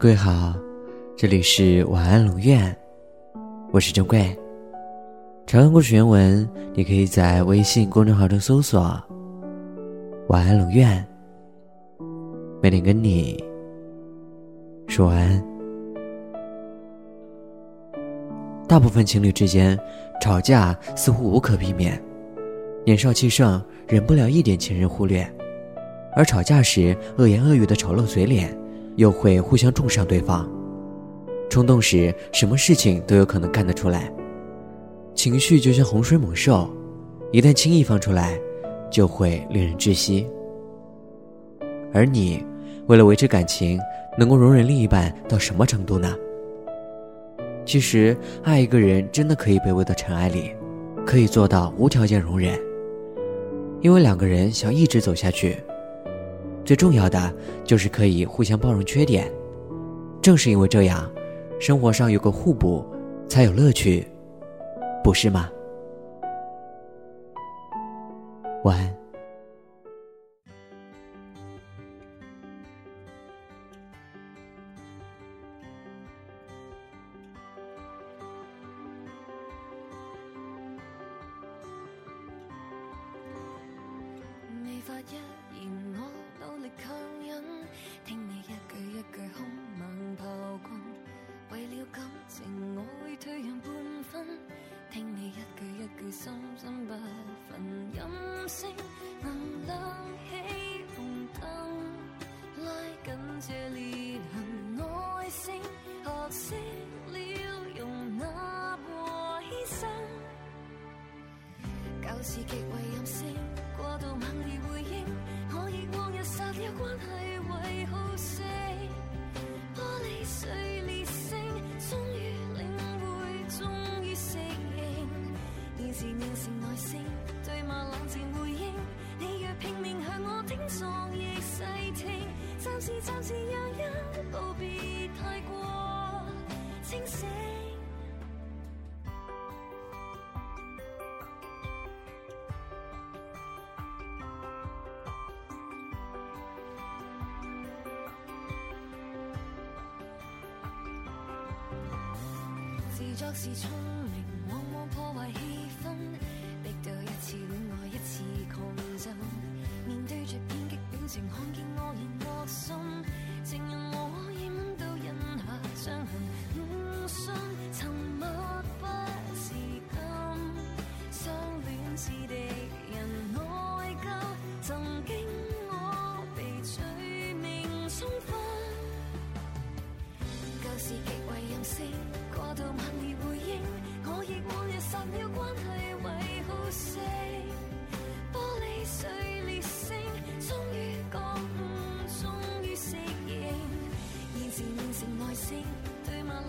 各位好，这里是晚安龙院，我是珍贵。长安故事原文，你可以在微信公众号中搜索“晚安龙院”，每天跟你说晚安。大部分情侣之间吵架似乎无可避免，年少气盛，忍不了一点情人忽略，而吵架时恶言恶语的丑陋嘴脸。又会互相重伤对方，冲动时什么事情都有可能干得出来。情绪就像洪水猛兽，一旦轻易放出来，就会令人窒息。而你，为了维持感情，能够容忍另一半到什么程度呢？其实，爱一个人真的可以卑微到尘埃里，可以做到无条件容忍，因为两个人想一直走下去。最重要的就是可以互相包容缺点，正是因为这样，生活上有个互补，才有乐趣，不是吗？晚安。强忍，听你一句一句凶猛炮轰，为了感情我会退让半分，听你一句一句深深不忿任性，能亮起红灯，拉紧这裂痕，耐性学识了容纳和牺牲，旧事极为任性，过度猛烈回应。杀了关系为好胜，玻璃碎裂声，终于领会，终于适应。现时练成耐性，对骂冷静回应。你若拼命向我顶撞，亦细听。暂时暂时让一步，别太过清醒。作是错。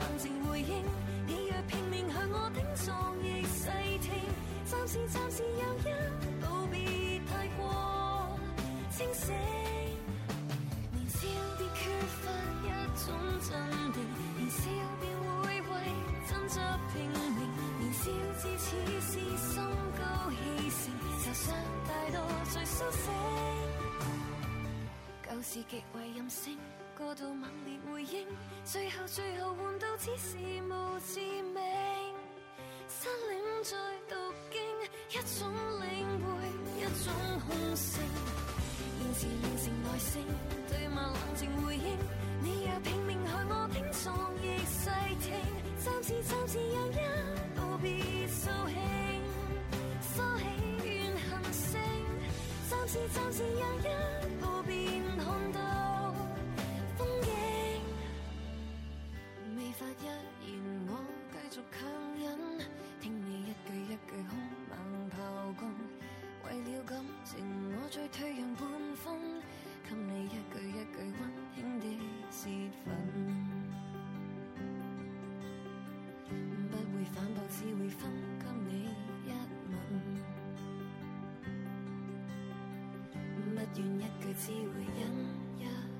冷静回应。你若拼命向我顶撞，亦细听。暂时暂时让一步，别太过清醒。年少别缺乏一种镇定，年少便会为。争执拼命，年少至此是心高气盛，受伤太多最苏醒。旧事极为任性，过度猛烈回应，最后最后换到只是无致命。失恋再读经，一种领会，一种空性。现时练成耐性，对骂冷静回应。你若拼命向我顶撞，亦细听。暂时暂时让一步，别扫兴，收起怨恨声。暂时暂时让一步，便看到愿一句只会忍一。